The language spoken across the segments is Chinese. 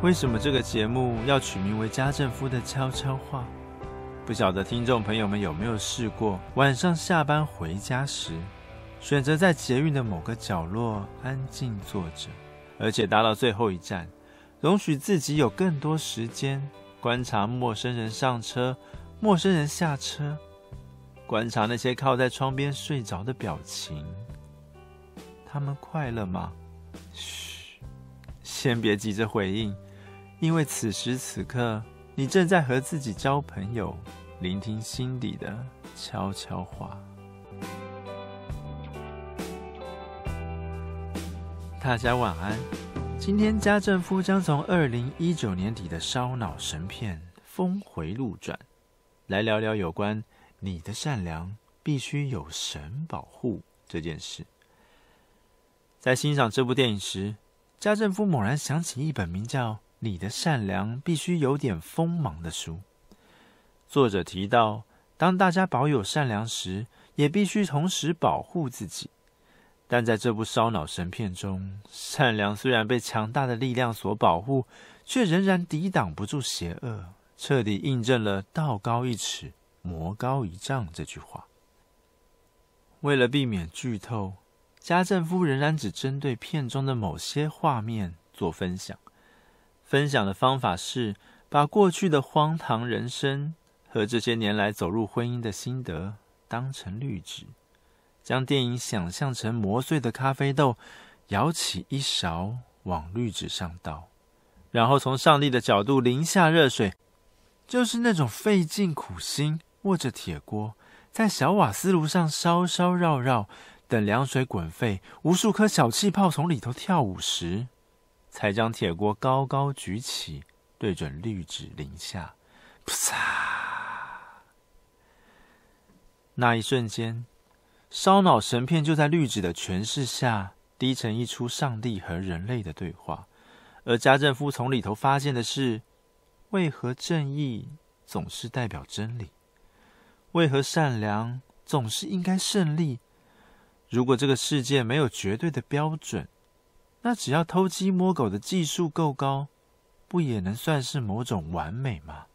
为什么这个节目要取名为《家政夫的悄悄话》？不晓得听众朋友们有没有试过，晚上下班回家时，选择在捷运的某个角落安静坐着，而且搭到最后一站，容许自己有更多时间观察陌生人上车、陌生人下车，观察那些靠在窗边睡着的表情。他们快乐吗？嘘，先别急着回应。因为此时此刻，你正在和自己交朋友，聆听心底的悄悄话。大家晚安。今天家政夫将从二零一九年底的烧脑神片《峰回路转》，来聊聊有关你的善良必须有神保护这件事。在欣赏这部电影时，家政夫猛然想起一本名叫你的善良必须有点锋芒的书。作者提到，当大家保有善良时，也必须同时保护自己。但在这部烧脑神片中，善良虽然被强大的力量所保护，却仍然抵挡不住邪恶，彻底印证了“道高一尺，魔高一丈”这句话。为了避免剧透，家政夫仍然只针对片中的某些画面做分享。分享的方法是把过去的荒唐人生和这些年来走入婚姻的心得当成滤纸，将电影想象成磨碎的咖啡豆，舀起一勺往滤纸上倒，然后从上帝的角度淋下热水，就是那种费尽苦心握着铁锅，在小瓦斯炉上烧烧绕绕，等凉水滚沸，无数颗小气泡从里头跳舞时。才将铁锅高高举起，对准绿纸淋下，噗嚓！那一瞬间，烧脑神片就在绿纸的诠释下，低成一出上帝和人类的对话。而家政夫从里头发现的是：为何正义总是代表真理？为何善良总是应该胜利？如果这个世界没有绝对的标准，那只要偷鸡摸狗的技术够高，不也能算是某种完美吗？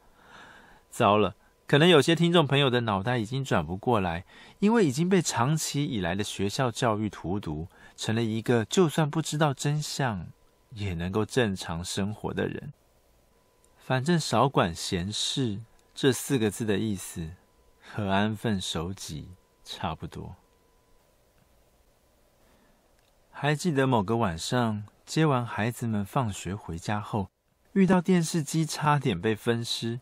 糟了，可能有些听众朋友的脑袋已经转不过来，因为已经被长期以来的学校教育荼毒，成了一个就算不知道真相，也能够正常生活的人。反正少管闲事这四个字的意思，和安分守己差不多。还记得某个晚上，接完孩子们放学回家后，遇到电视机差点被分尸，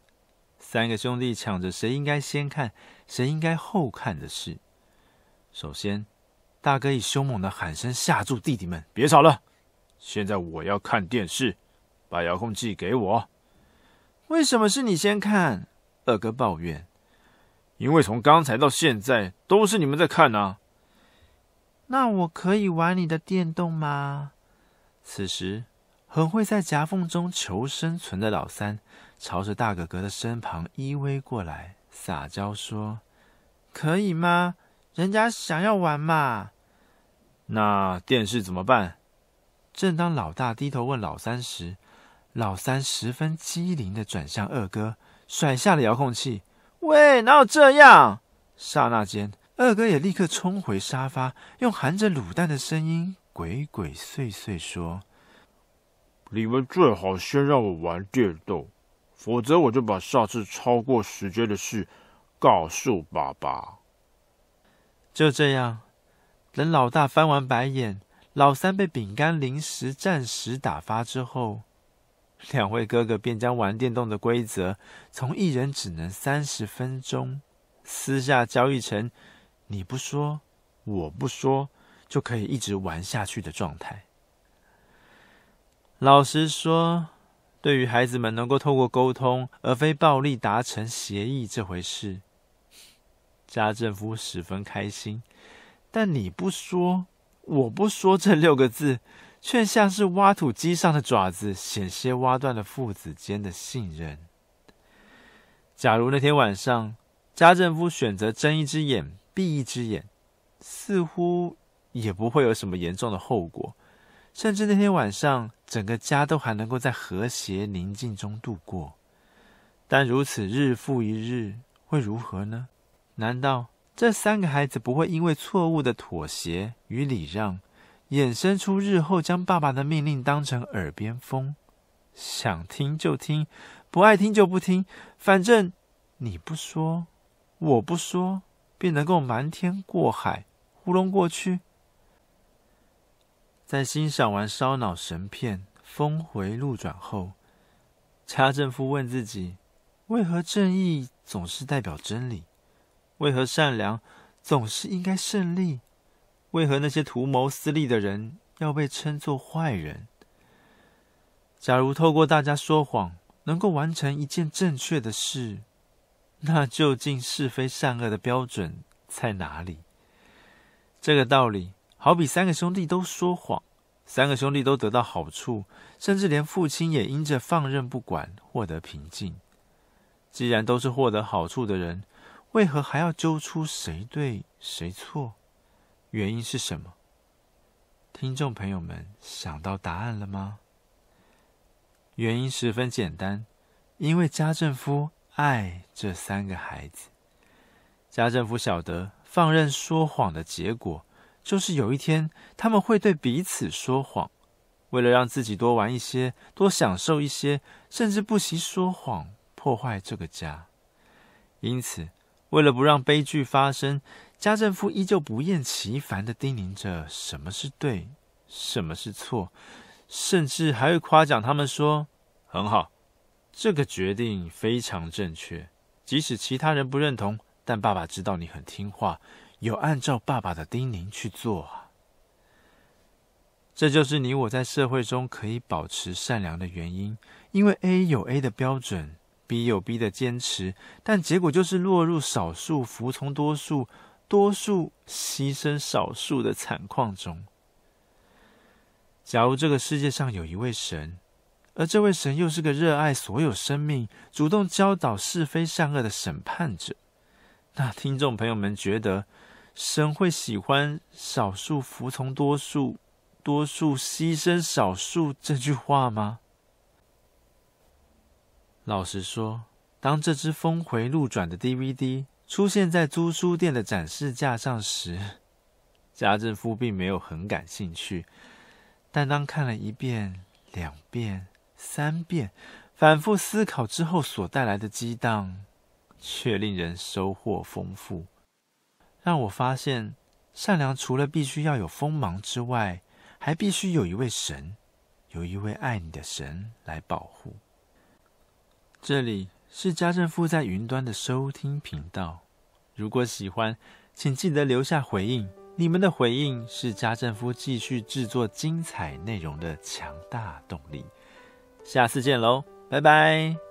三个兄弟抢着谁应该先看，谁应该后看的事。首先，大哥以凶猛的喊声吓住弟弟们：“别吵了，现在我要看电视，把遥控器给我。”“为什么是你先看？”二哥抱怨。“因为从刚才到现在都是你们在看啊。”那我可以玩你的电动吗？此时，很会在夹缝中求生存的老三，朝着大哥哥的身旁依偎过来，撒娇说：“可以吗？人家想要玩嘛。”那电视怎么办？正当老大低头问老三时，老三十分机灵的转向二哥，甩下了遥控器。“喂，哪有这样？”刹那间。二哥也立刻冲回沙发，用含着卤蛋的声音鬼鬼祟祟说：“你们最好先让我玩电动，否则我就把下次超过时间的事告诉爸爸。”就这样，等老大翻完白眼，老三被饼干、零食暂时打发之后，两位哥哥便将玩电动的规则从一人只能三十分钟，私下交易成。你不说，我不说，就可以一直玩下去的状态。老实说，对于孩子们能够透过沟通而非暴力达成协议这回事，家政夫十分开心。但你不说，我不说这六个字，却像是挖土机上的爪子，险些挖断了父子间的信任。假如那天晚上，家政夫选择睁一只眼闭一只眼，似乎也不会有什么严重的后果。甚至那天晚上，整个家都还能够在和谐宁静中度过。但如此日复一日，会如何呢？难道这三个孩子不会因为错误的妥协与礼让，衍生出日后将爸爸的命令当成耳边风，想听就听，不爱听就不听，反正你不说，我不说，便能够瞒天过海，糊弄过去？在欣赏完烧脑神片《峰回路转》后，查政夫问自己：为何正义总是代表真理？为何善良总是应该胜利？为何那些图谋私利的人要被称作坏人？假如透过大家说谎能够完成一件正确的事，那究竟是非善恶的标准在哪里？这个道理。好比三个兄弟都说谎，三个兄弟都得到好处，甚至连父亲也因着放任不管获得平静。既然都是获得好处的人，为何还要揪出谁对谁错？原因是什么？听众朋友们想到答案了吗？原因十分简单，因为家政夫爱这三个孩子。家政夫晓得放任说谎的结果。就是有一天，他们会对彼此说谎，为了让自己多玩一些、多享受一些，甚至不惜说谎，破坏这个家。因此，为了不让悲剧发生，家政夫依旧不厌其烦的叮咛着什么是对，什么是错，甚至还会夸奖他们说：“很好，这个决定非常正确，即使其他人不认同，但爸爸知道你很听话。”有按照爸爸的叮咛去做啊，这就是你我在社会中可以保持善良的原因。因为 A 有 A 的标准，B 有 B 的坚持，但结果就是落入少数服从多数、多数牺牲少数的惨况中。假如这个世界上有一位神，而这位神又是个热爱所有生命、主动教导是非善恶的审判者，那听众朋友们觉得，神会喜欢少数服从多数、多数牺牲少数这句话吗？老实说，当这支峰回路转的 DVD 出现在租书店的展示架上时，家政夫并没有很感兴趣。但当看了一遍、两遍、三遍，反复思考之后，所带来的激荡，却令人收获丰富。让我发现，善良除了必须要有锋芒之外，还必须有一位神，有一位爱你的神来保护。这里是家政夫在云端的收听频道。如果喜欢，请记得留下回应。你们的回应是家政夫继续制作精彩内容的强大动力。下次见喽，拜拜。